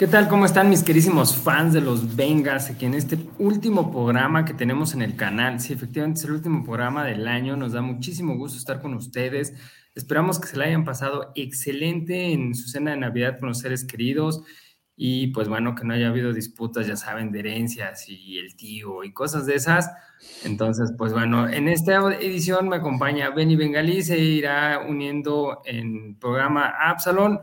¿Qué tal? ¿Cómo están mis querísimos fans de los Vengas? Aquí en este último programa que tenemos en el canal. Sí, efectivamente es el último programa del año. Nos da muchísimo gusto estar con ustedes. Esperamos que se la hayan pasado excelente en su cena de Navidad con los seres queridos. Y pues bueno, que no haya habido disputas, ya saben, de herencias y el tío y cosas de esas. Entonces, pues bueno, en esta edición me acompaña Benny Bengalí, se irá uniendo en programa Absalón.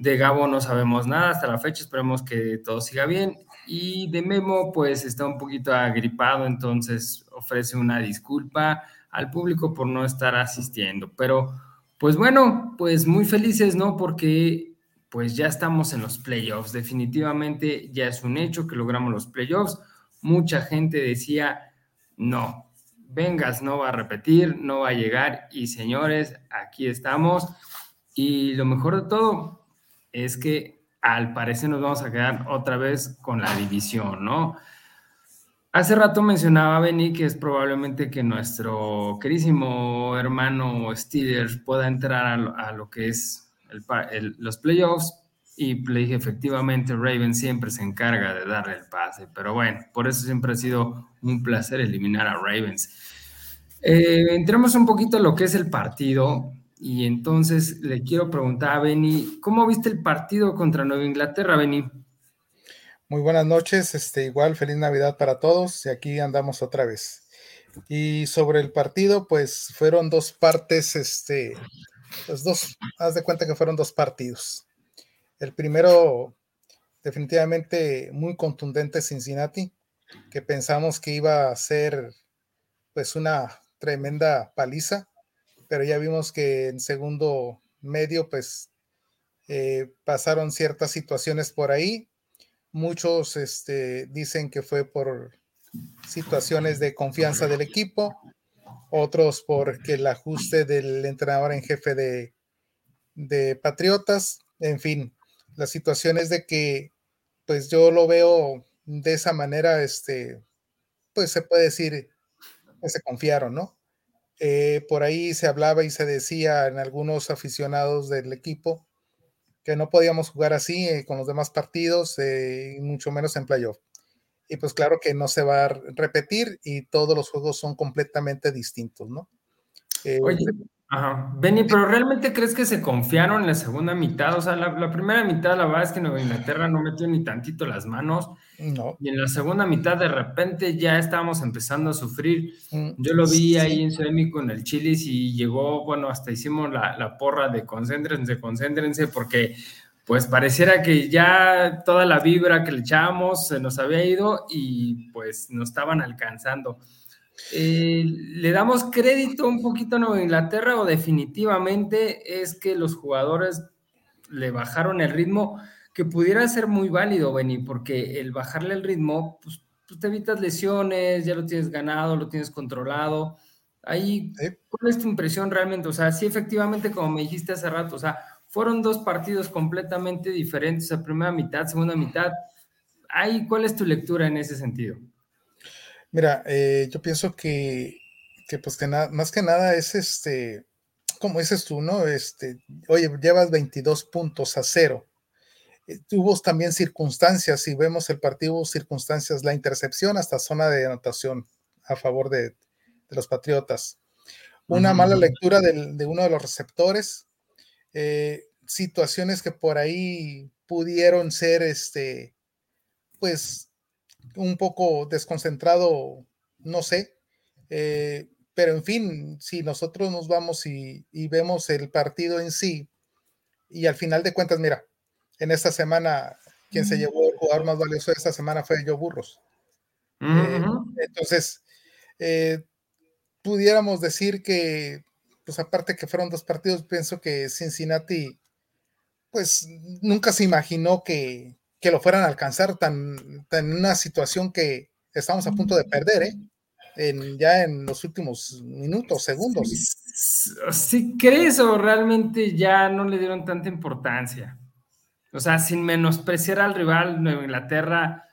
De Gabo no sabemos nada hasta la fecha, esperemos que todo siga bien. Y de Memo, pues está un poquito agripado, entonces ofrece una disculpa al público por no estar asistiendo. Pero, pues bueno, pues muy felices, ¿no? Porque pues ya estamos en los playoffs. Definitivamente ya es un hecho que logramos los playoffs. Mucha gente decía, no, Vengas no va a repetir, no va a llegar. Y señores, aquí estamos. Y lo mejor de todo, es que al parecer nos vamos a quedar otra vez con la división, ¿no? Hace rato mencionaba Benny que es probablemente que nuestro querísimo hermano Steelers pueda entrar a lo, que es los playoffs y le dije efectivamente Raven siempre se encarga de darle el pase, pero bueno, por eso siempre ha sido un placer eliminar a Ravens. Eh, entremos un poquito a lo que es el partido. Y entonces le quiero preguntar a Benny, ¿cómo viste el partido contra Nueva Inglaterra, Benny? Muy buenas noches, este, igual feliz Navidad para todos y aquí andamos otra vez. Y sobre el partido, pues fueron dos partes, este, pues dos, haz de cuenta que fueron dos partidos. El primero, definitivamente muy contundente Cincinnati, que pensamos que iba a ser pues una tremenda paliza pero ya vimos que en segundo medio, pues eh, pasaron ciertas situaciones por ahí. Muchos este, dicen que fue por situaciones de confianza del equipo, otros porque el ajuste del entrenador en jefe de, de Patriotas, en fin, la situación es de que, pues yo lo veo de esa manera, este, pues se puede decir que se confiaron, ¿no? Eh, por ahí se hablaba y se decía en algunos aficionados del equipo que no podíamos jugar así eh, con los demás partidos, eh, mucho menos en playoff. Y pues claro que no se va a repetir y todos los juegos son completamente distintos, ¿no? Oye, Ajá. Benny, pero ¿realmente crees que se confiaron en la segunda mitad? O sea, la, primera mitad, la verdad es que Nueva Inglaterra no metió ni tantito las manos. No. Y en la segunda mitad, de repente, ya estábamos empezando a sufrir. Mm, Yo lo vi ahí en Semi con el Chilis y llegó, bueno, hasta hicimos la, la porra de concéntrense, concéntrense, porque pues pareciera que ya toda la vibra que le echábamos se nos había ido y pues nos estaban alcanzando. Eh, ¿Le damos crédito un poquito a Nueva Inglaterra o definitivamente es que los jugadores le bajaron el ritmo que pudiera ser muy válido, Benny, porque el bajarle el ritmo, pues, pues, te evitas lesiones, ya lo tienes ganado, lo tienes controlado. Ahí, ¿cuál es tu impresión realmente? O sea, sí, efectivamente, como me dijiste hace rato, o sea, fueron dos partidos completamente diferentes, la primera mitad, segunda mitad. Ahí, ¿cuál es tu lectura en ese sentido? Mira, eh, yo pienso que, pues que nada, más que nada es este, como dices tú, ¿no? Este, oye, llevas 22 puntos a cero. Eh, tuvo también circunstancias, si vemos el partido, circunstancias, la intercepción hasta zona de anotación a favor de, los Patriotas. Una mala lectura de uno de los receptores, eh, situaciones que por ahí pudieron ser, este, pues, un poco desconcentrado, no sé, eh, pero en fin, si nosotros nos vamos y, vemos el partido en sí, y al final de cuentas, mira, en esta semana, quien se llevó el jugador más valioso de esta semana fue Joe Burros. Eh, entonces, eh, pudiéramos decir que, pues aparte que fueron dos partidos, pienso que Cincinnati, pues nunca se imaginó que, que lo fueran a alcanzar tan, en una situación que estamos a punto de perder, ¿eh? En, ya en los últimos minutos, segundos. ¿Sí crees o realmente ya no le dieron tanta importancia? O sea, sin menospreciar al rival Nueva Inglaterra,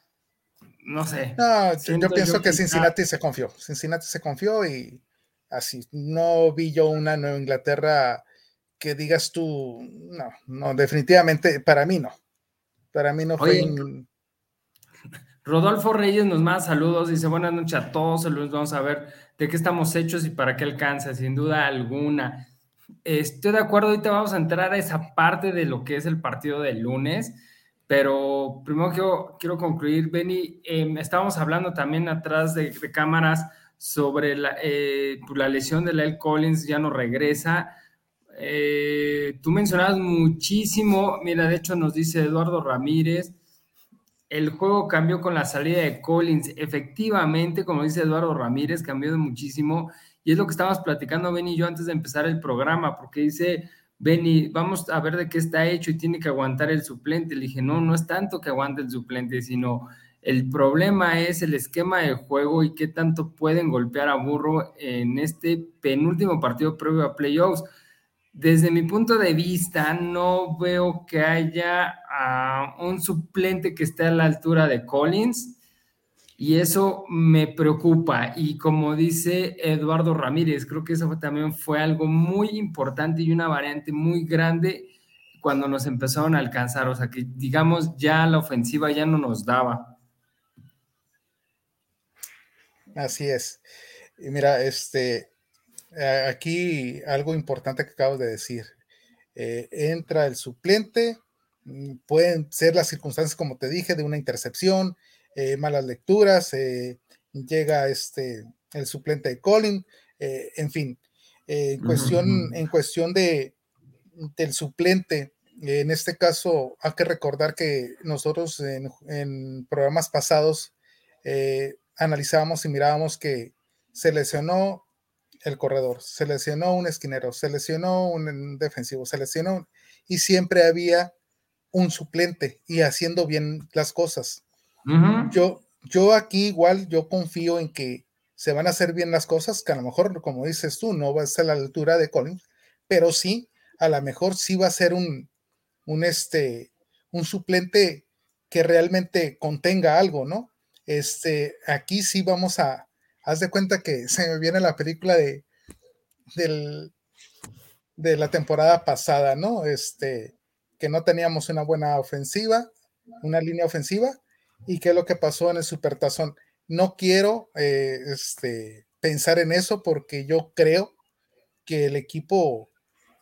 no sé. No, yo pienso que Cincinnati se confió. Cincinnati se confió y así. No vi yo una Nueva Inglaterra que digas tú, no, no, definitivamente para mí no Para mí no fue... Rodolfo Reyes nos manda saludos, dice buenas noches a todos, saludos, vamos a ver de qué estamos hechos y para qué alcanza, sin duda alguna. Estoy de acuerdo, ahorita vamos a entrar a esa parte de lo que es el partido del lunes, pero primero quiero, quiero concluir, Benny, em, estábamos hablando también atrás de, cámaras sobre la, eh, pues, la, lesión de Lyle Collins, ya no regresa. Eh, tú mencionabas muchísimo, mira, de hecho nos dice Eduardo Ramírez, el juego cambió con la salida de Collins. Efectivamente, como dice Eduardo Ramírez, cambió muchísimo. Y es lo que estábamos platicando Benny y yo antes de empezar el programa, porque dice, Benny, vamos a ver de qué está hecho y tiene que aguantar el suplente. Le dije, no, no es tanto que aguante el suplente, sino el problema es el esquema de juego y qué tanto pueden golpear a Burro en este penúltimo partido previo a playoffs desde mi punto de vista, no veo que haya ah, un suplente que esté a la altura de Collins y eso me preocupa. Y como dice Eduardo Ramírez, creo que eso también fue algo muy importante y una variante muy grande cuando nos empezaron a alcanzar. O sea, que digamos ya la ofensiva ya no nos daba. Así es. Y mira, este, aquí algo importante que acabo de decir. Eh, entra el suplente, mm, pueden ser las circunstancias, como te dije, de una intercepción, eh, malas lecturas, llega este, el suplente de Colin, en fin, en cuestión, en cuestión de, del suplente, en este caso hay que recordar que nosotros en, en programas pasados analizábamos y mirábamos que se lesionó el corredor, se lesionó un esquinero, se lesionó un defensivo, se lesionó y siempre había un suplente y haciendo bien las cosas. Yo, yo aquí igual, yo confío en que se van a hacer bien las cosas, que a lo mejor, como dices tú, no va a ser a la altura de Collins, pero sí, a lo mejor sí va a ser un, un, este, un suplente que realmente contenga algo, ¿no? Este, aquí sí vamos a, haz de cuenta que se me viene la película de, de la temporada pasada, ¿no? Este, que no teníamos una buena ofensiva, una línea ofensiva, y qué es lo que pasó en el Supertazón. No quiero eh, este, pensar en eso porque yo creo que el equipo,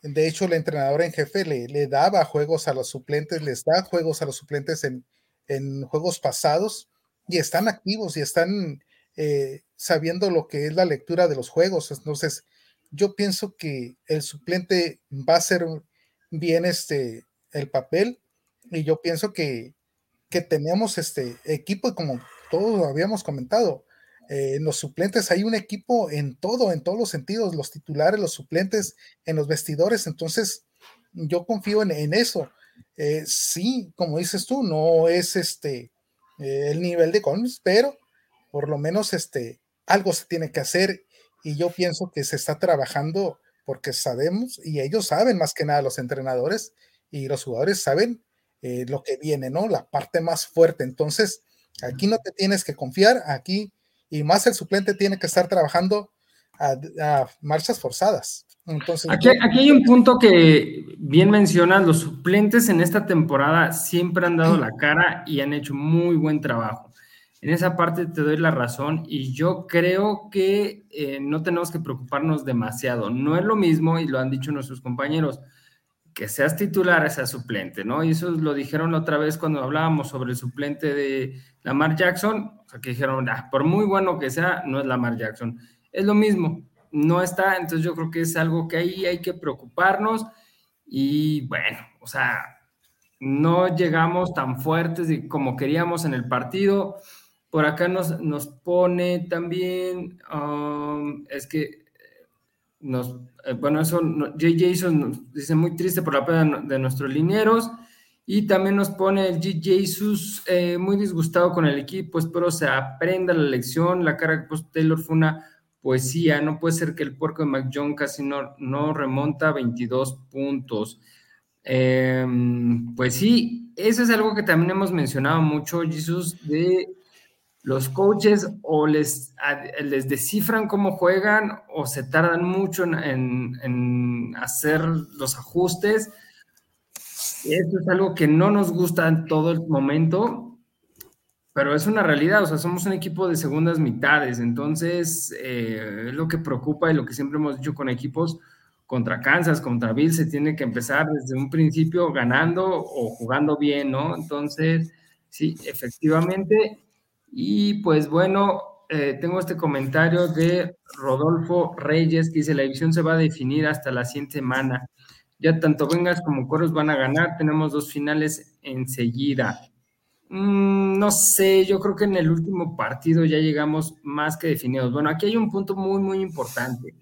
de hecho, el entrenador en jefe le, le daba juegos a los suplentes, les da juegos a los suplentes en, en juegos pasados y están activos y están eh, sabiendo lo que es la lectura de los juegos. Entonces, yo pienso que el suplente va a ser bien este, el papel y yo pienso que, que tenemos este equipo como todos habíamos comentado, eh, en los suplentes hay un equipo en todo, en todos los sentidos, los titulares, los suplentes, en los vestidores, entonces yo confío en, eso. Eh, sí, como dices tú, no es este el nivel de Collins, pero por lo menos este, algo se tiene que hacer y yo pienso que se está trabajando porque sabemos y ellos saben más que nada los entrenadores y los jugadores saben eh, lo que viene, ¿no? La parte más fuerte. Entonces, aquí no te tienes que confiar, aquí y más el suplente tiene que estar trabajando a, marchas forzadas. Entonces, aquí, aquí, hay un punto que bien mencionas, los suplentes en esta temporada siempre han dado la cara y han hecho muy buen trabajo. En esa parte te doy la razón y yo creo que eh, no tenemos que preocuparnos demasiado. No es lo mismo, y lo han dicho nuestros compañeros, que seas titular, seas suplente, ¿no? Y eso lo dijeron otra vez cuando hablábamos sobre el suplente de Lamar Jackson, o sea, que dijeron, ah, por muy bueno que sea, no es Lamar Jackson. Es lo mismo, no está, entonces yo creo que es algo que ahí hay que preocuparnos y bueno, o sea, no llegamos tan fuertes como queríamos en el partido por acá nos, nos pone también, um, es que nos, eh, bueno, eso, J. Jason nos dice muy triste por la pérdida de nuestros linieros. Y también nos pone el G. Jesus eh, muy disgustado con el equipo, espero se aprenda la lección. La cara que puso Taylor fue una poesía. No puede ser que el puerco de McJohn casi no, no remonta 22 puntos. Em, pues sí, eso es algo que también hemos mencionado mucho, Jesus, de los coaches o les, les descifran cómo juegan o se tardan mucho en, hacer los ajustes. Esto es algo que no nos gusta en todo el momento, pero es una realidad, o sea, somos un equipo de segundas mitades, entonces eh, es lo que preocupa y lo que siempre hemos dicho con equipos contra Kansas, contra Bill, se tiene que empezar desde un principio ganando o jugando bien, ¿no? Entonces, sí, efectivamente. Y pues bueno, eh, tengo este comentario de Rodolfo Reyes que dice, la división se va a definir hasta la siguiente semana. Ya tanto Vengas como Coros van a ganar, tenemos dos finales enseguida. Mm, no sé, yo creo que en el último partido ya llegamos más que definidos. Bueno, aquí hay un punto muy, muy importante.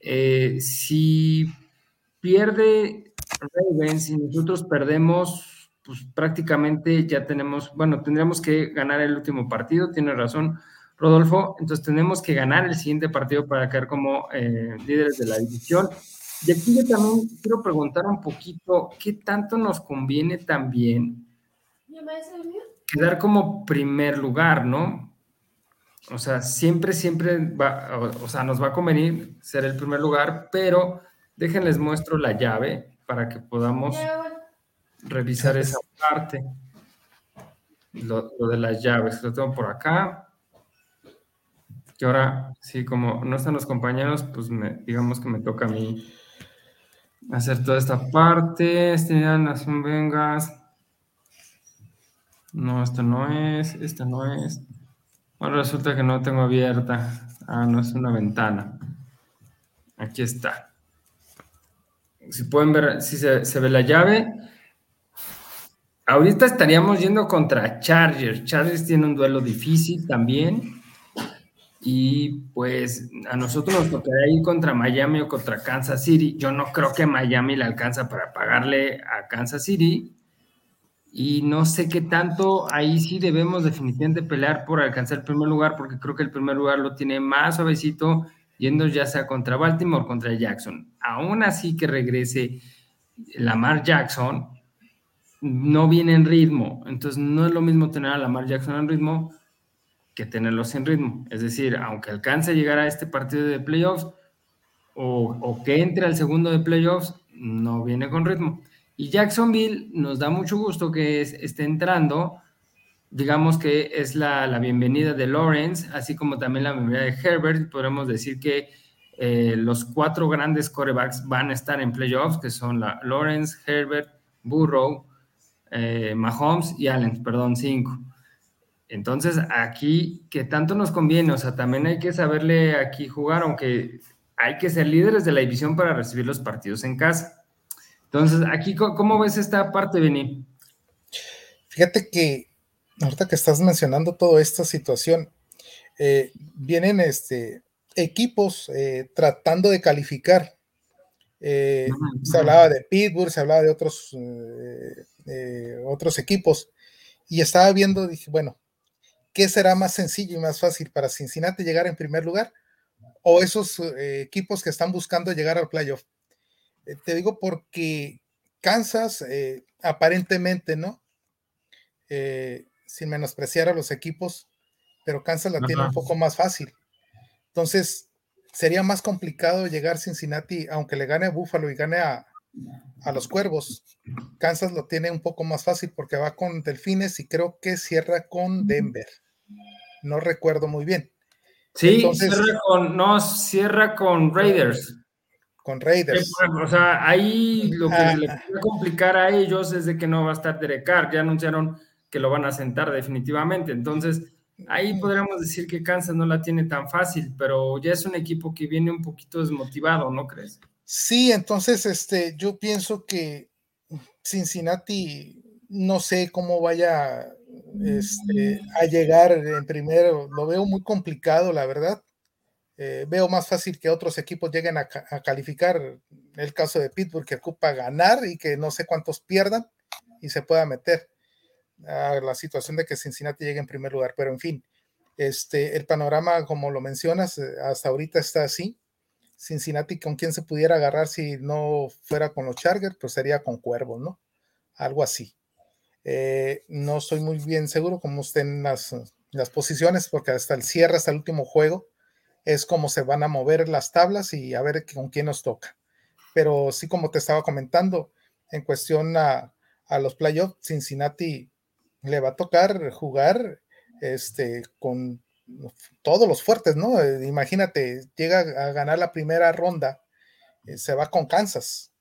Eh, si pierde Ravens y nosotros perdemos, pues prácticamente ya tenemos, bueno, tendríamos que ganar el último partido, tiene razón Rodolfo, entonces tenemos que ganar el siguiente partido para quedar como eh, líderes de la división. Y aquí yo también quiero preguntar un poquito, ¿qué tanto nos conviene también quedar como primer lugar, no? O sea, siempre, siempre va, o, sea, nos va a convenir ser el primer lugar, pero déjenles muestro la llave para que podamos revisar esa parte. Lo, lo, de las llaves, lo tengo por acá. Y ahora, sí, como no están los compañeros, pues me, digamos que me toca a mí hacer toda esta parte. Este las vengas. No, esto no es, esto no es. Bueno, resulta que no tengo abierta. Ah, no es una ventana. Aquí está. Si pueden ver, si se, ve la llave. Ahorita estaríamos yendo contra Chargers. Chargers tiene un duelo difícil también. Y pues a nosotros nos tocaría ir contra Miami o contra Kansas City. Yo no creo que Miami le alcanza para pagarle a Kansas City y no sé qué tanto ahí sí debemos definitivamente pelear por alcanzar el primer lugar, porque creo que el primer lugar lo tiene más suavecito yendo ya sea contra Baltimore o contra Jackson. Aún así que regrese Lamar Jackson, no viene en ritmo. Entonces no es lo mismo tener a Lamar Jackson en ritmo que tenerlo sin ritmo. Es decir, aunque alcance a llegar a este partido de playoffs o, o que entre al segundo de playoffs, no viene con ritmo. Y Jacksonville nos da mucho gusto que esté entrando. Digamos que es la, bienvenida de Lawrence, así como también la bienvenida de Herbert. Podemos decir que eh, los cuatro grandes corebacks van a estar en playoffs, que son la Lawrence, Herbert, Burrow, eh, Mahomes y Allen, perdón, cinco. Entonces, aquí, que tanto nos conviene, o sea, también hay que saberle aquí jugar, aunque hay que ser líderes de la división para recibir los partidos en casa. Entonces, aquí, ¿cómo ves esta parte, Beni? Fíjate que ahorita que estás mencionando toda esta situación, eh, vienen este, equipos eh, tratando de calificar. Eh, se hablaba de Pittsburgh, se hablaba de otros, otros equipos, y estaba viendo, dije, bueno, ¿qué será más sencillo y más fácil para Cincinnati llegar en primer lugar? O esos equipos que están buscando llegar al playoff. Eh, te digo porque Kansas, eh, aparentemente, ¿no? Eh, sin menospreciar a los equipos, pero Kansas la tiene un poco más fácil. Entonces, sería más complicado llegar a Cincinnati, aunque le gane a Buffalo y gane a, los Cuervos. Kansas lo tiene un poco más fácil porque va con Delfines y creo que cierra con Denver. No recuerdo muy bien. Sí, cierra con, no, cierra con Raiders con Raiders. o sea, ahí lo que ah. le puede complicar a ellos es de que no va a estar Derek Carr. Ya anunciaron que lo van a sentar definitivamente. Entonces, ahí podríamos decir que Kansas no la tiene tan fácil, pero ya es un equipo que viene un poquito desmotivado, ¿no crees? Sí, entonces este, yo pienso que Cincinnati no sé cómo vaya este, a llegar en primero. Lo veo muy complicado, la verdad. Eh, veo más fácil que otros equipos lleguen a, calificar. El caso de Pittsburgh, que ocupa ganar y que no sé cuántos pierdan y se pueda meter a la situación de que Cincinnati llegue en primer lugar. Pero en fin, este, el panorama, como lo mencionas, eh, hasta ahorita está así. Cincinnati, con quién se pudiera agarrar si no fuera con los Chargers, pues sería con Cuervos, ¿no? Algo así. Eh, no estoy muy bien seguro cómo estén las, las posiciones, porque hasta el cierre, hasta el último juego, es como se van a mover las tablas y a ver con quién nos toca. Pero sí, como te estaba comentando, en cuestión a, a los playoffs, Cincinnati le va a tocar jugar este, con todos los fuertes, ¿no? Eh, imagínate, llega a ganar la primera ronda, eh, se va con Kansas.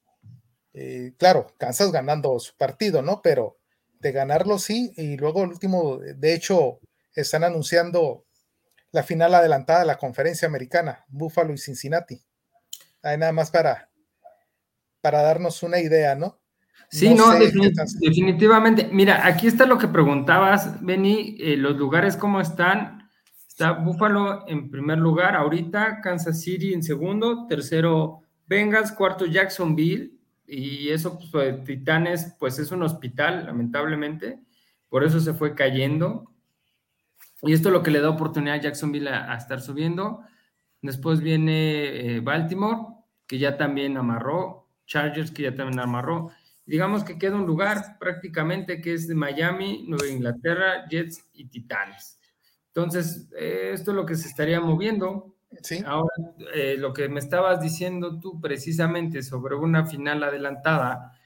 Eh, claro, Kansas ganando su partido, ¿no? Pero de ganarlo sí, y luego el último, de hecho, están anunciando la final adelantada de la conferencia americana, Buffalo y Cincinnati. Hay nada más para, para darnos una idea, ¿no? Sí, no, definitivamente. Mira, aquí está lo que preguntabas, Benny, eh, los lugares cómo están. Está Buffalo en primer lugar ahorita, Kansas City en segundo, tercero Bengals, cuarto Jacksonville, y eso, pues, Titanes, pues es un hospital, lamentablemente, por eso se fue cayendo. Y esto es lo que le da oportunidad a Jacksonville a, estar subiendo. Después viene eh, Baltimore, que ya también amarró, Chargers, que ya también amarró digamos que queda un lugar prácticamente que es de Miami, Nueva Inglaterra, Jets y Titanes. Entonces, eh, esto es lo que se estaría moviendo. Sí. Ahora, eh, lo que me estabas diciendo tú precisamente sobre una final adelantada,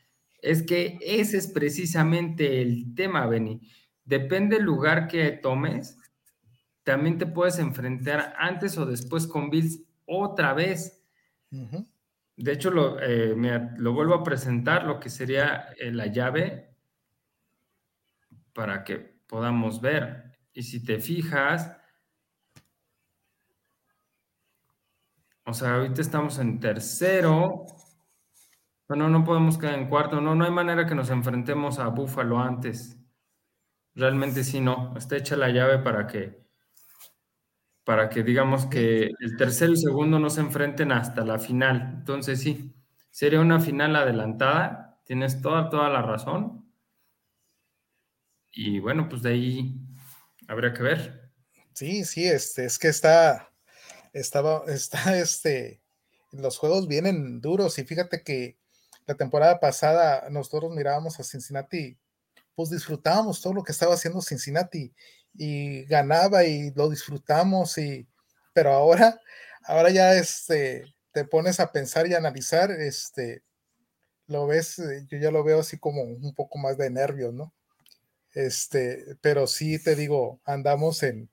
es que ese es precisamente el tema, Benny. Depende del lugar que tomes, también te puedes enfrentar antes o después con Bills otra vez. De hecho, lo, eh, lo, vuelvo a presentar, lo que sería eh, la llave para que podamos ver. Y si te fijas, o sea, ahorita estamos en tercero. Bueno, no podemos quedar en cuarto. No, no hay manera que nos enfrentemos a Búfalo antes. Realmente sí, no. Está hecha la llave para que para que digamos que el tercero y segundo no se enfrenten hasta la final. Entonces sí, sería una final adelantada, tienes toda, toda la razón. Y bueno, pues de ahí habría que ver. Sí, sí, este, es que está, estaba, está, este, los juegos vienen duros y fíjate que la temporada pasada nosotros mirábamos a Cincinnati, pues disfrutábamos todo lo que estaba haciendo Cincinnati y ganaba y lo disfrutamos y pero ahora ahora ya este te pones a pensar y analizar este lo ves eh, yo ya lo veo así como un poco más de nervios no este pero sí te digo andamos en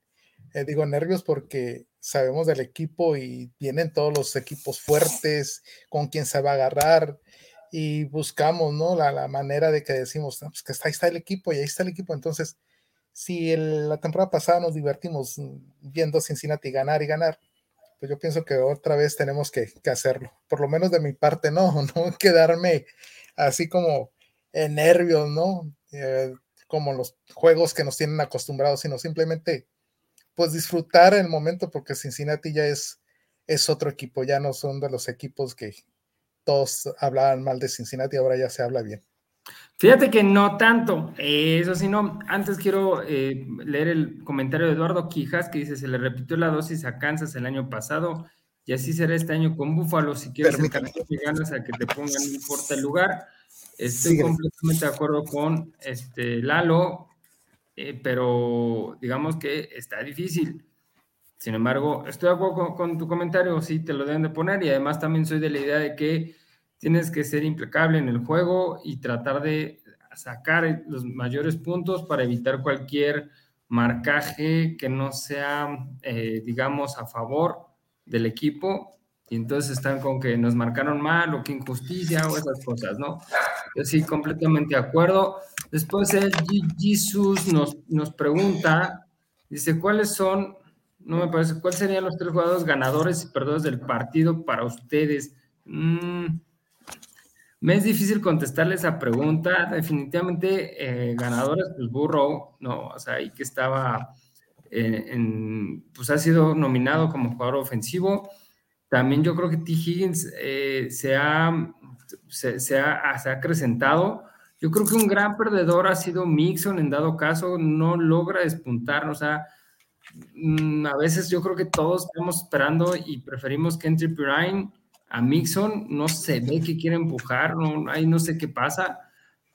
eh, digo nervios porque sabemos del equipo y vienen todos los equipos fuertes con quien se va a agarrar y buscamos no la, la manera de que decimos pues que está, ahí está el equipo y ahí está el equipo entonces si la temporada pasada nos divertimos viendo Cincinnati ganar y ganar, pues yo pienso que otra vez tenemos que, hacerlo. Por lo menos de mi parte, no, no quedarme así como en nervios, ¿no? Eh, como los juegos que nos tienen acostumbrados, sino simplemente pues disfrutar el momento porque Cincinnati ya es, es otro equipo, ya no son de los equipos que todos hablaban mal de Cincinnati, ahora ya se habla bien. Fíjate que no tanto, eso sí, no. Antes quiero eh, leer el comentario de Eduardo Quijas que dice: Se le repitió la dosis a Kansas el año pasado y así será este año con Búfalo. Si quieres que ganas a que te pongan, no importa el lugar. Estoy completamente de acuerdo con este Lalo, eh, pero digamos que está difícil. Sin embargo, estoy de acuerdo con, con tu comentario, sí te lo deben de poner y además también soy de la idea de que tienes que ser implacable en el juego y tratar de sacar los mayores puntos para evitar cualquier marcaje que no sea, eh, digamos, a favor del equipo. Y entonces están con que nos marcaron mal o que injusticia o esas cosas, ¿no? Yo sí, completamente de acuerdo. Después el Jesus nos, nos pregunta, dice, ¿cuáles son, no me parece, cuáles serían los tres jugadores ganadores y perdedores del partido para ustedes? Mm, me es difícil contestarle esa pregunta. Definitivamente, eh, ganadores, pues Burrow, no, o sea, ahí que estaba, en, pues ha sido nominado como jugador ofensivo. También yo creo que T. Higgins eh, se, ha, se, ha, se ha acrecentado. Yo creo que un gran perdedor ha sido Mixon, en dado caso, no logra despuntar, o sea, mm, a veces yo creo que todos estamos esperando y preferimos que entre Pirine a Mixon no se ve que quiere empujar, no, ahí no sé qué pasa,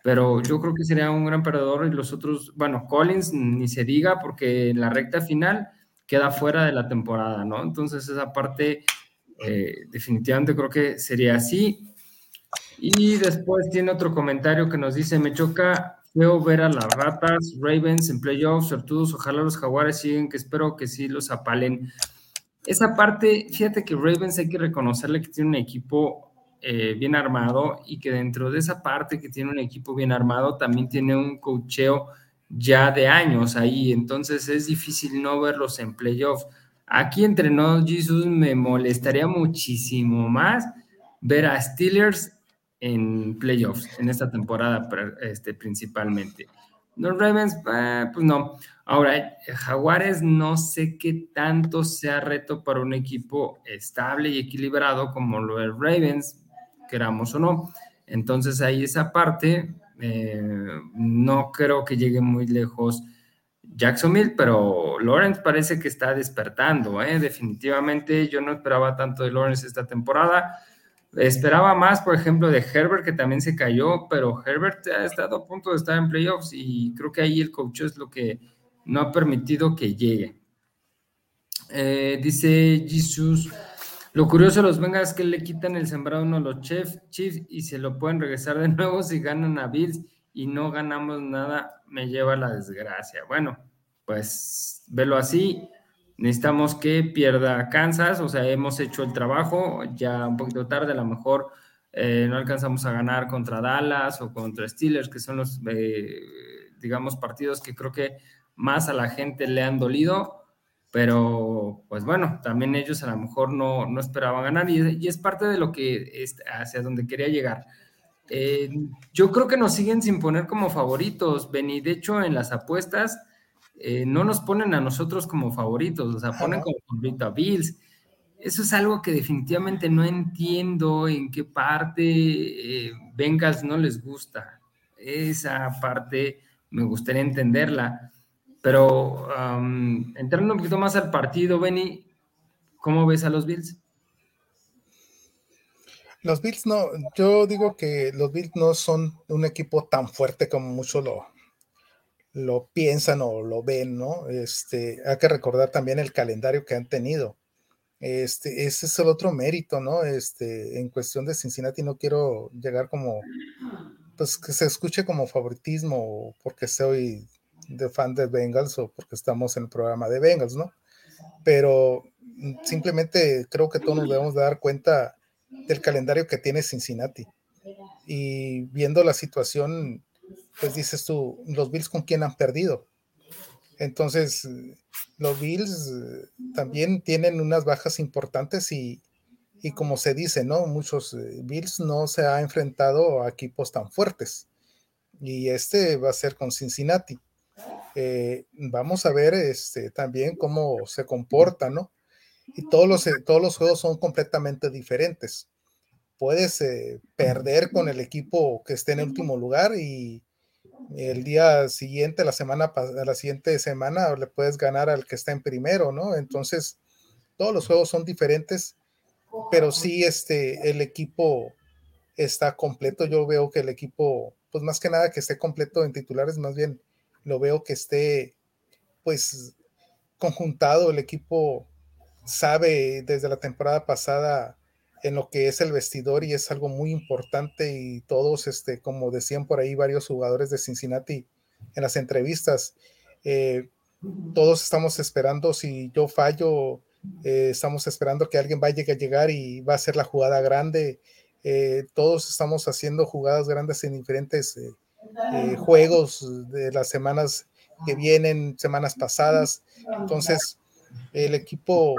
pero yo creo que sería un gran perdedor y los otros, bueno, Collins ni se diga porque en la recta final queda fuera de la temporada, ¿no? Entonces esa parte eh, definitivamente creo que sería así. Y después tiene otro comentario que nos dice, me choca feo ver a las ratas, Ravens en playoffs, sortudos, ojalá los jaguares siguen, que espero que sí los apalen. Esa parte, fíjate que Ravens hay que reconocerle que tiene un equipo eh, bien armado y que dentro de esa parte que tiene un equipo bien armado también tiene un cocheo ya de años ahí, entonces es difícil no verlos en playoffs. Aquí entre nos, Jesus, me molestaría muchísimo más ver a Steelers en playoffs en esta temporada este, principalmente. Los Ravens, eh, pues no. Ahora, Jaguares no sé qué tanto sea reto para un equipo estable y equilibrado como lo de Ravens, queramos o no. Entonces ahí esa parte, eh, no creo que llegue muy lejos Jacksonville, pero Lawrence parece que está despertando, ¿eh? definitivamente yo no esperaba tanto de Lawrence esta temporada. Esperaba más, por ejemplo, de Herbert, que también se cayó, pero Herbert ha estado a punto de estar en playoffs y creo que ahí el coach es lo que no ha permitido que llegue. Eh, dice Jesus, lo curioso de los Bengals es que le quitan el sembrado uno a los Chiefs, y se lo pueden regresar de nuevo si ganan a Bills y no ganamos nada, me lleva la desgracia. Bueno, pues velo así necesitamos que pierda Kansas, o sea, hemos hecho el trabajo ya un poquito tarde, a lo mejor eh, no alcanzamos a ganar contra Dallas o contra Steelers, que son los, eh, digamos, partidos que creo que más a la gente le han dolido, pero pues bueno, también ellos a lo mejor no, no esperaban ganar y, es parte de lo que es hacia donde quería llegar. Eh, yo creo que nos siguen sin poner como favoritos, Benny. De hecho, en las apuestas, eh, no nos ponen a nosotros como favoritos, o sea, ponen como favorito a Bills. Eso es algo que definitivamente no entiendo en qué parte eh, Bengals no les gusta. Esa parte me gustaría entenderla. Pero entrando un poquito más al partido, Benny, ¿cómo ves a los Bills? Los Bills no, yo digo que los Bills no son un equipo tan fuerte como muchos lo, lo piensan o lo ven, ¿no? Este, hay que recordar también el calendario que han tenido. Este, ese es el otro mérito, ¿no? Este, en cuestión de Cincinnati no quiero llegar como, pues que se escuche como favoritismo porque soy de fan de Bengals o porque estamos en el programa de Bengals, ¿no? Pero simplemente creo que todos nos debemos dar cuenta del calendario que tiene Cincinnati. Y viendo la situación pues dices tú, los Bills con quién han perdido. Entonces, los Bills eh, también tienen unas bajas importantes y, como se dice, ¿no? Muchos eh, Bills no se ha enfrentado a equipos tan fuertes. Y este va a ser con Cincinnati. Eh, vamos a ver este, también cómo se comporta, ¿no? Y todos los, todos los juegos son completamente diferentes. Puedes perder con el equipo que esté en el último lugar y, el día siguiente, la semana, la siguiente semana, le puedes ganar al que está en primero, ¿no? Entonces, todos los juegos son diferentes, pero sí, este, el equipo está completo. Yo veo que el equipo, pues más que nada que esté completo en titulares, más bien lo veo que esté, pues, conjuntado. El equipo sabe desde la temporada pasada en lo que es el vestidor y es algo muy importante y todos, este, como decían por ahí varios jugadores de Cincinnati en las entrevistas, eh, todos estamos esperando, si yo fallo, eh, estamos esperando que alguien vaya a llegar y va a hacer la jugada grande. Eh, todos estamos haciendo jugadas grandes en diferentes juegos de las semanas que vienen, semanas pasadas. Entonces, el equipo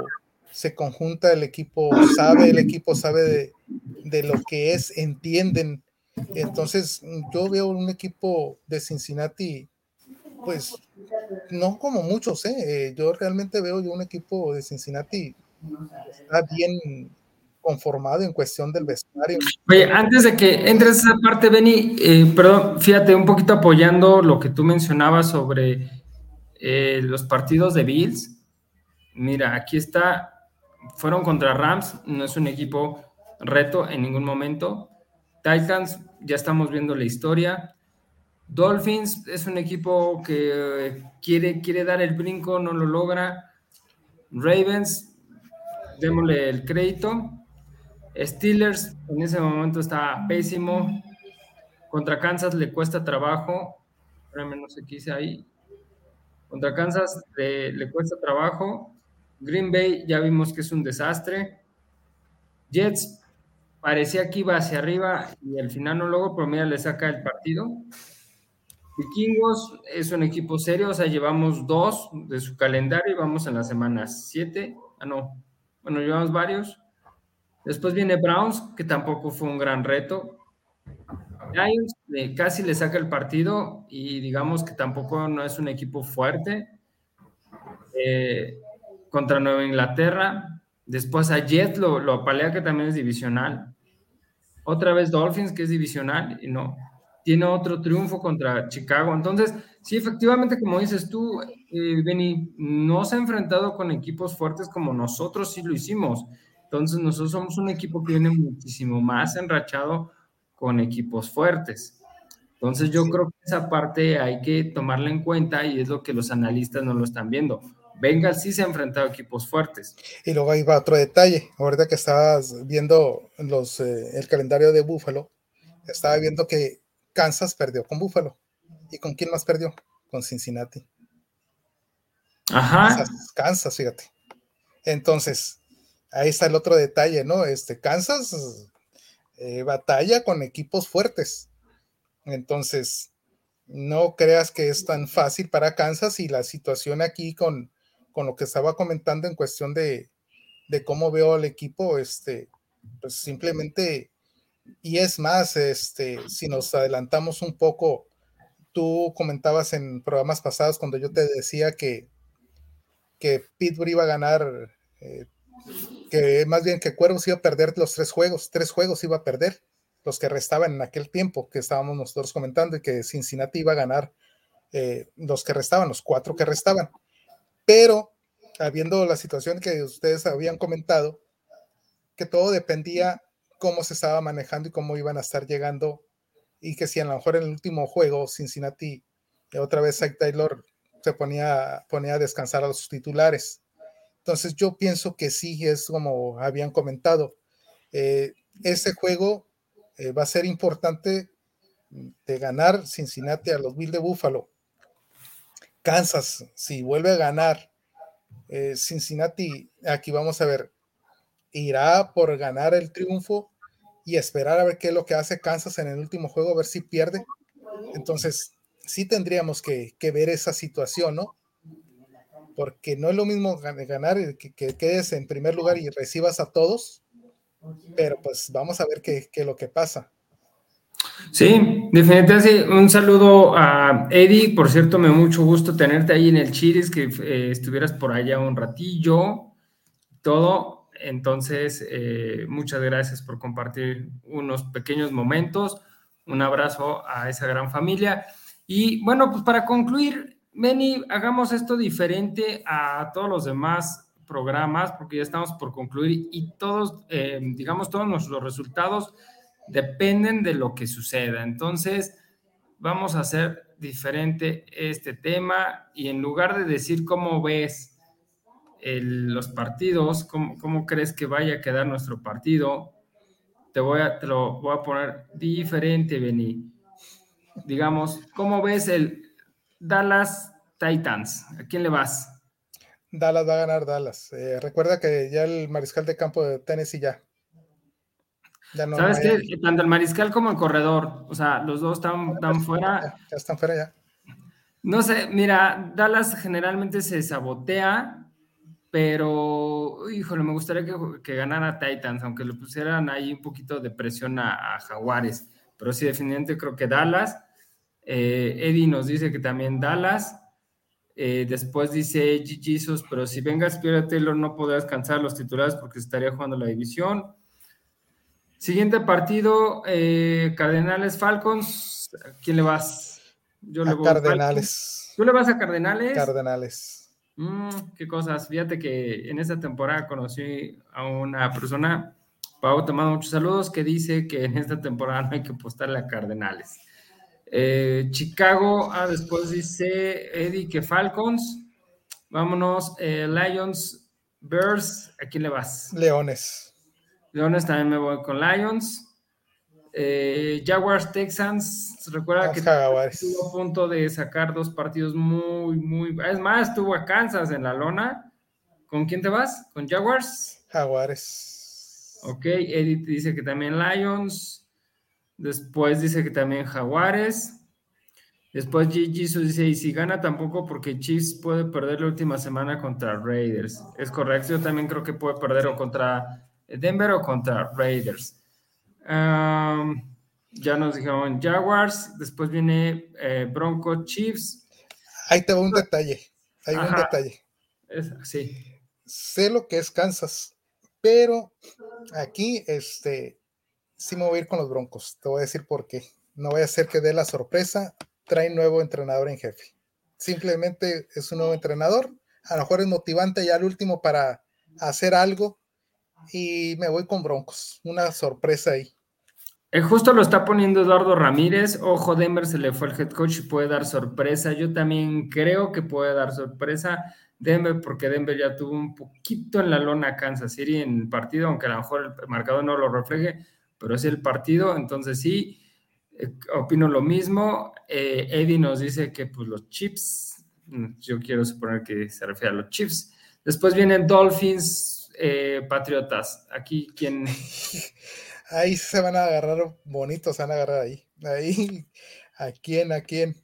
se conjunta, el equipo sabe, el equipo sabe de, lo que es, entienden. Entonces, yo veo un equipo de Cincinnati, pues, no como muchos, ¿eh? ¿eh? yo realmente veo yo un equipo de Cincinnati bien conformado en cuestión del vestuario. Oye, antes de que entres esa parte, Benny, eh, perdón, fíjate, un poquito apoyando lo que tú mencionabas sobre eh, los partidos de Bills. Mira, aquí está fueron contra Rams, no es un equipo reto en ningún momento. Titans, ya estamos viendo la historia. Dolphins es un equipo que quiere, quiere dar el brinco, no lo logra. Ravens, démosle el crédito. Steelers en ese momento está pésimo. Contra Kansas le cuesta trabajo. no sé qué hice ahí. Contra Kansas le, le, cuesta trabajo. Green Bay ya vimos que es un desastre. Jets parecía que iba hacia arriba y al final no luego, pero mira, le saca el partido. Vikingos es un equipo serio, o sea, llevamos dos de su calendario y vamos en la semana siete. Ah, no. Bueno, llevamos varios. Después viene Browns, que tampoco fue un gran reto. Giants eh, casi le saca el partido y digamos que tampoco no es un equipo fuerte. Eh, contra Nueva Inglaterra. Después a Jet lo, lo apalea, que también es divisional. Otra vez Dolphins, que es divisional, y no. Tiene otro triunfo contra Chicago. Entonces, sí, efectivamente, como dices tú, eh, Benny, no se ha enfrentado con equipos fuertes como nosotros sí lo hicimos. Entonces, nosotros somos un equipo que viene muchísimo más enrachado con equipos fuertes. Entonces, yo creo que esa parte hay que tomarla en cuenta y es lo que los analistas no lo están viendo. Bengals sí se ha enfrentado a equipos fuertes. Y luego ahí va otro detalle. Ahorita que estabas viendo los, eh, el calendario de Buffalo, estaba viendo que Kansas perdió con Buffalo. ¿Y con quién más perdió? Con Cincinnati. Ajá. Kansas, fíjate. Entonces, ahí está el otro detalle, ¿no? Este, Kansas eh, batalla con equipos fuertes. Entonces, no creas que es tan fácil para Kansas y la situación aquí con, con lo que estaba comentando en cuestión de, de cómo veo al equipo, este, pues simplemente, y es más, este, si nos adelantamos un poco, tú comentabas en programas pasados cuando yo te decía que, que Pittsburgh iba a ganar, eh, que más bien que Cuervos iba a perder los tres juegos, tres juegos iba a perder, los que restaban en aquel tiempo que estábamos nosotros comentando y que Cincinnati iba a ganar eh, los que restaban, los cuatro que restaban pero habiendo la situación que ustedes habían comentado, que todo dependía cómo se estaba manejando y cómo iban a estar llegando y que si a lo mejor en el último juego Cincinnati otra vez Zach Taylor se ponía, ponía a descansar a los titulares. Entonces yo pienso que sí es como habían comentado. Eh, ese juego eh, va a ser importante de ganar Cincinnati a los Bills de Buffalo Kansas, si vuelve a ganar eh, Cincinnati, aquí vamos a ver, irá por ganar el triunfo y esperar a ver qué es lo que hace Kansas en el último juego, a ver si pierde. Entonces, sí tendríamos que, ver esa situación, ¿no? Porque no es lo mismo ganar, que, que, quedes en primer lugar y recibas a todos, pero pues vamos a ver qué, qué es lo que pasa. Sí, definitivamente un saludo a Eddie. Por cierto, me mucho gusto tenerte ahí en el Chiris, que eh, estuvieras por allá un ratillo, todo. Entonces, eh, muchas gracias por compartir unos pequeños momentos. Un abrazo a esa gran familia. Y bueno, pues para concluir, Benny, hagamos esto diferente a todos los demás programas, porque ya estamos por concluir y todos, eh, digamos, todos nuestros resultados dependen de lo que suceda. Entonces, vamos a hacer diferente este tema y en lugar de decir cómo ves los partidos, cómo, crees que vaya a quedar nuestro partido, te, voy a, te lo voy a poner diferente, Beni. Digamos, ¿cómo ves el Dallas Titans? ¿A quién le vas? Dallas va a ganar Dallas. Eh, recuerda que ya el mariscal de campo de Tennessee ya ¿Sabes qué? Tanto el mariscal como el corredor, o sea, los dos están, están fuera. Ya, están fuera ya. No sé, mira, Dallas generalmente se sabotea, pero, híjole, me gustaría que, ganara Titans, aunque le pusieran ahí un poquito de presión a, Jaguares. Pero sí, definitivamente creo que Dallas. Eh, Eddie nos dice que también Dallas. Eh, después dice. Jesus, pero si vengas Pierre Taylor no podrá descansar los titulares porque estaría jugando la división. Siguiente partido, eh, Cardenales Falcons. ¿Quién le vas? Yo le voy a Cardenales. ¿Tú le vas a Cardenales? Cardenales. Mm, qué cosas. Fíjate que en esta temporada conocí a una persona, Pau, te mando muchos saludos, que dice que en esta temporada no hay que apostarle a Cardenales. Eh, Chicago, ah, después dice Eddie que Falcons. Vámonos, eh, Lions, Bears, ¿a quién le vas? Leones. Leones también me voy con Lions. Eh, Jaguars Texans, recuerda que estuvo a punto de sacar dos partidos muy, muy. Es más, estuvo a Kansas en la lona. ¿Con quién te vas? ¿Con Jaguars? Jaguares. Ok, Edith dice que también Lions. Después dice que también Jaguares. Después Jesus dice, y si gana tampoco porque Chiefs puede perder la última semana contra Raiders. Es correcto, yo también creo que puede perder o contra Denver o contra Raiders ya nos dijeron Jaguars, después viene eh, Bronco Chiefs. Ahí te va un detalle, hay un detalle. sí. Sé lo que es Kansas, pero aquí este sí me voy a ir con los Broncos. Te voy a decir por qué. No voy a hacer que dé la sorpresa. Trae nuevo entrenador en jefe. Simplemente es un nuevo entrenador. A lo mejor es motivante ya al último para hacer algo. Y me voy con Broncos. Una sorpresa ahí. Eh, justo lo está poniendo Eduardo Ramírez. Ojo, Denver se le fue el head coach y puede dar sorpresa. Yo también creo que puede dar sorpresa Denver porque Denver ya tuvo un poquito en la lona Kansas City en el partido, aunque a lo mejor el mercado no lo refleje, pero es el partido. Entonces sí, eh, opino lo mismo. Eh, Eddie nos dice que pues los chips, mm, yo quiero suponer que se refiere a los chips. Después vienen Dolphins, Patriotas. Aquí quien... ahí se van a agarrar bonitos, se van a agarrar ahí. Ahí, ¿a quién? ¿A quién?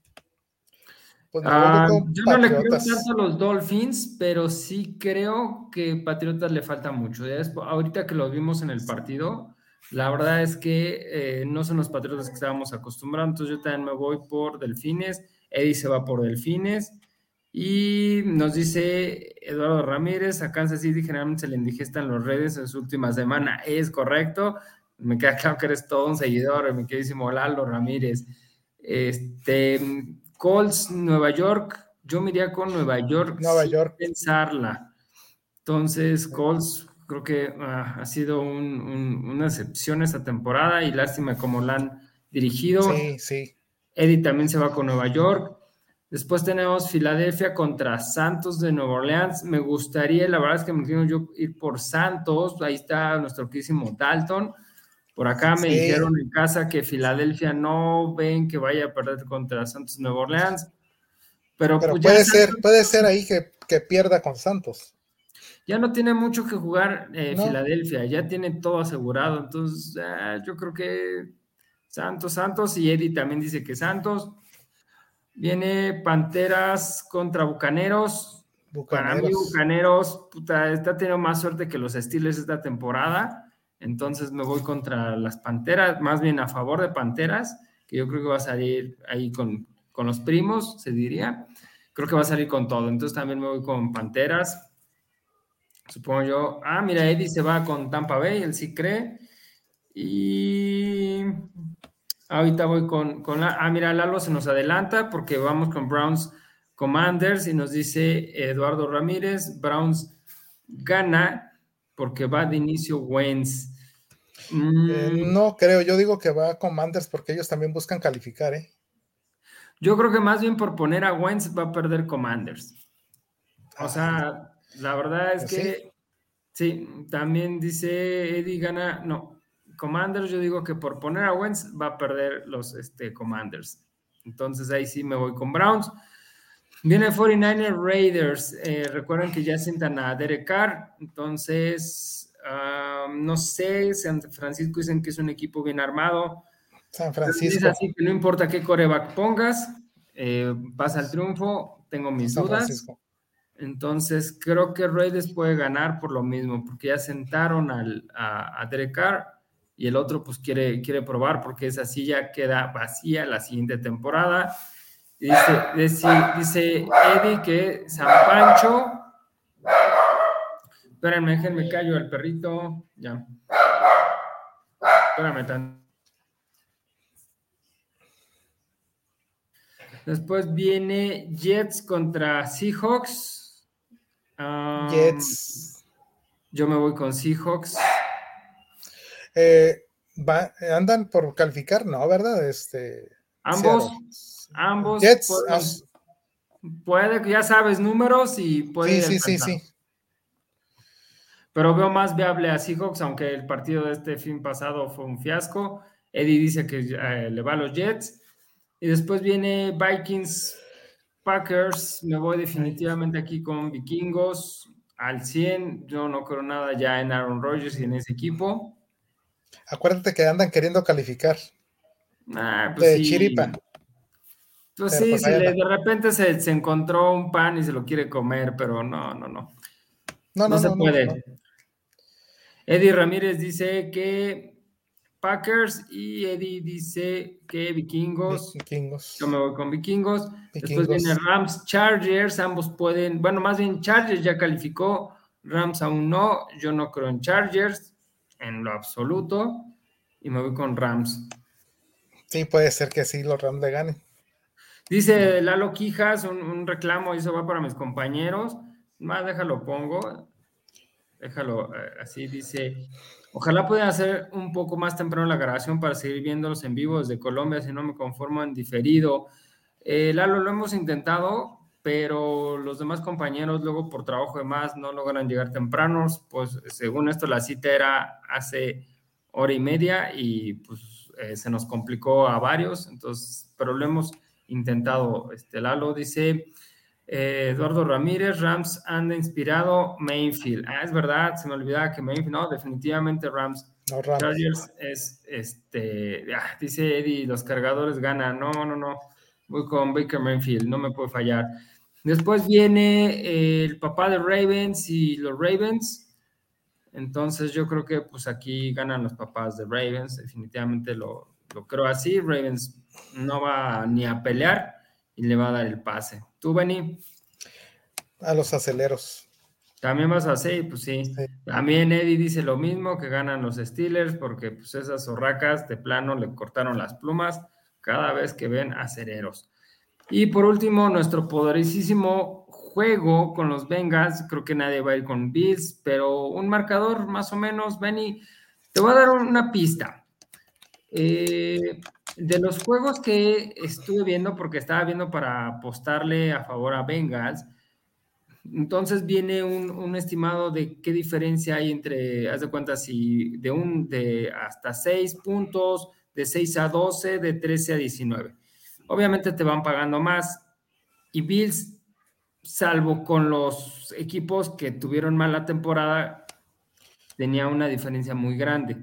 Pues ah, yo no le creo tanto a los Dolphins, pero sí creo que Patriotas le falta mucho. ahorita que lo vimos en el partido, la verdad es que eh, no son los Patriotas que estábamos acostumbrados, entonces yo también me voy por Delfines, Eddie se va por Delfines, y nos dice Eduardo Ramírez, a Kansas City generalmente se le indigestan los redes en su última semana, es correcto, me queda claro que eres todo un seguidor, mi queridísimo Lalo Ramírez. Este, Colts, Nueva York, yo me iría con Nueva York. Nueva York. Pensarla. Entonces, Colts creo que ah, ha sido una excepción esta temporada y lástima como la han dirigido. Sí, sí. Eddie también se va con Nueva York. Después tenemos Filadelfia contra Santos de Nueva Orleans. Me gustaría, la verdad es que me quiero yo ir por Santos. Ahí está nuestro queridísimo Dalton. Por acá me dijeron en casa que Filadelfia no ven que vaya a perder contra Santos Nueva Orleans. Pero, pues puede ser, puede ser ahí que, pierda con Santos. Ya no tiene mucho que jugar eh, Filadelfia, ya tiene todo asegurado. Entonces, ah, yo creo que Santos, Santos, y Eddie también dice que Santos. Viene Panteras contra Bucaneros. Bucaneros. Para mí, Bucaneros, puta, está teniendo más suerte que los Steelers esta temporada. Entonces me voy contra las Panteras, más bien a favor de Panteras, que yo creo que va a salir ahí con, los primos, se diría. Creo que va a salir con todo. Entonces también me voy con Panteras. Supongo yo. Ah, mira, Eddie se va con Tampa Bay, él sí cree. Y ahorita voy con, con la. Ah, mira, Lalo se nos adelanta porque vamos con Browns Commanders y nos dice Eduardo Ramírez: Browns gana porque va de inicio Wentz. Eh, mm. no creo, yo digo que va a Commanders porque ellos también buscan calificar, ¿eh? Yo creo que más bien por poner a Wentz va a perder Commanders. O ah, sea, la verdad es pues que sí. también dice Eddie gana, no, Commanders, yo digo que por poner a Wentz va a perder los este, Commanders. Entonces ahí sí me voy con Browns. Viene 49 Raiders. Eh, recuerden que ya sientan a Derek Carr. Entonces, no sé, San Francisco dicen que es un equipo bien armado. San Francisco. así que no importa qué coreback pongas, eh, pasa el triunfo. Tengo mis dudas. Entonces, creo que Raiders puede ganar por lo mismo, porque ya sentaron a, a Derek Carr y el otro pues quiere, quiere probar porque esa silla queda vacía la siguiente temporada Dice, dice, Eddie que San Pancho. Espérenme, déjenme callo al perrito. Ya. Espérame tanto. Después viene Jets contra Seahawks. Jets. Yo me voy con Seahawks. Eh, andan por calificar, ¿no? ¿Verdad? Este. Ambos. Ambos puede, que ya sabes números y puede. Sí, sí, sí, sí. pero veo más viable a Seahawks, aunque el partido de este fin pasado fue un fiasco. Eddie dice que eh, le va a los Jets. Y después viene Vikings, Packers. Me voy definitivamente aquí con Vikingos al 100. Yo no creo nada ya en Aaron Rodgers y en ese equipo. Acuérdate que andan queriendo calificar. Ah, pues de chiripa. Pues sí, pues de repente se, se, encontró un pan y se lo quiere comer, pero no, no, no. No, no, no se puede. Eddie Ramírez dice que Packers y Eddie dice que Vikingos. Vikingos. Yo me voy con Vikingos. Después viene Rams, Chargers. Ambos pueden. Bueno, más bien Chargers ya calificó. Rams aún no. Yo no creo en Chargers en lo absoluto. Y me voy con Rams. Sí, puede ser que sí, los Rams le ganen. Dice Lalo Quijas, un, un reclamo, y eso va para mis compañeros. Más déjalo pongo déjalo eh, así, dice, ojalá pueda hacer un poco más temprano la grabación para seguir viéndolos en vivo desde Colombia, si no me conformo en diferido. Eh, Lalo, lo hemos intentado, pero los demás compañeros luego por trabajo de más no logran llegar tempranos, pues según esto la cita era hace hora y media y pues eh, se nos complicó a varios, entonces, pero lo hemos intentado. Este, Lalo dice, eh, Eduardo Ramírez, Rams anda inspirado Mainfield. Ah, es verdad, se me olvidaba que Mainfield, no, definitivamente Rams. No, Rams. Chargers es, este, ah, dice Eddie, los cargadores ganan. No, no, no. Voy con Baker Mayfield, no me puede fallar. Después viene el papá de Ravens y los Ravens. Entonces yo creo que pues aquí ganan los papás de Ravens, definitivamente lo, lo creo así. Ravens no va ni a pelear y le va a dar el pase. ¿Tú, Benny? A los aceleros. También vas a hacer, pues sí. También Eddie dice lo mismo, que ganan los Steelers, porque pues esas zorracas de plano le cortaron las plumas cada vez que ven aceleros. Y por último, nuestro poderosísimo juego con los Bengals. Creo que nadie va a ir con Bills, pero un marcador más o menos, Benny. Te voy a dar una pista. Eh, de los juegos que estuve viendo, porque estaba viendo para apostarle a favor a Bengals, entonces viene un, estimado de qué diferencia hay entre, haz de cuenta, si de un de hasta 6 puntos, de 6 a 12, de 13 a 19. Obviamente te van pagando más. Y Bills, salvo con los equipos que tuvieron mala temporada, tenía una diferencia muy grande.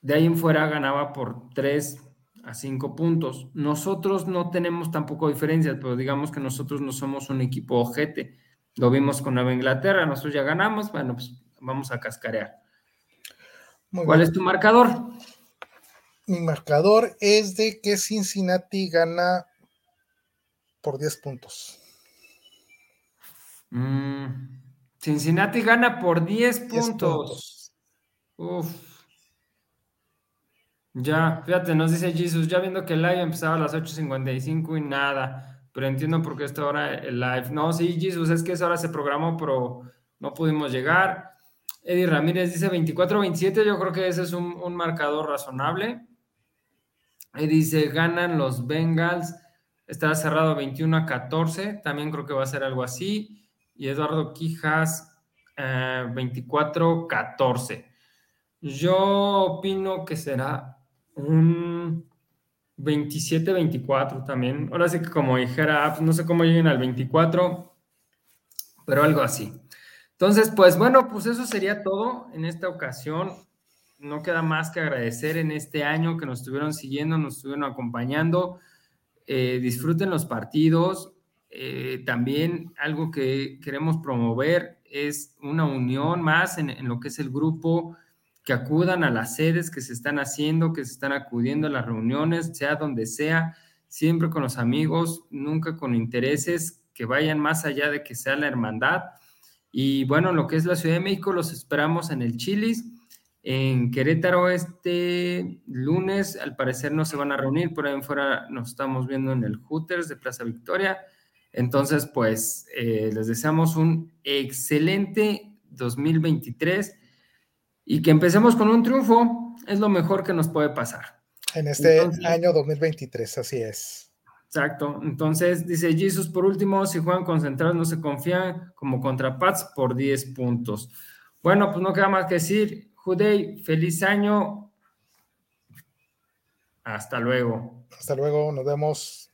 De ahí en fuera ganaba por 3 a 5 puntos. Nosotros no tenemos tampoco diferencias, pero digamos que nosotros no somos un equipo ojete. Lo vimos con Nueva Inglaterra, nosotros ya ganamos, bueno, pues vamos a cascarear. ¿Cuál es tu marcador? Mi marcador es de que Cincinnati gana por 10 puntos. Mm, Cincinnati gana por 10 puntos. puntos. Uf. Ya, fíjate, nos dice Jesus, ya viendo que el live empezaba a las 8.55 y nada, pero entiendo por qué esta hora el live. No, sí, Jesus, es que esa hora se programó, pero no pudimos llegar. Eddie Ramírez dice 24-27, yo creo que ese es un, marcador razonable. Eddie dice, ganan los Bengals, está cerrado 21 a 14, también creo que va a ser algo así. Y Eduardo Quijas, 24-14. Eh, yo opino que será un 27-24 también. Ahora sí que como dijera, no sé cómo lleguen al 24, pero algo así. Entonces, pues bueno, pues eso sería todo en esta ocasión. No queda más que agradecer en este año que nos estuvieron siguiendo, nos estuvieron acompañando. Eh, disfruten los partidos. Eh, también algo que queremos promover es una unión más en, en lo que es el grupo que acudan a las sedes que se están haciendo, que se están acudiendo a las reuniones, sea donde sea, siempre con los amigos, nunca con intereses que vayan más allá de que sea la hermandad. Y bueno, lo que es la Ciudad de México, los esperamos en el Chilis. En Querétaro este lunes, al parecer no se van a reunir, por ahí fuera nos estamos viendo en el Hooters de Plaza Victoria. Entonces, pues eh, les deseamos un excelente 2023 y que empecemos con un triunfo es lo mejor que nos puede pasar. En este año 2023, así es. Exacto. Entonces, dice Jesus, por último, si juegan concentrados no se confían como contra Pats por 10 puntos. Bueno, pues no queda más que decir. Judey, feliz año. Hasta luego. Hasta luego, nos vemos.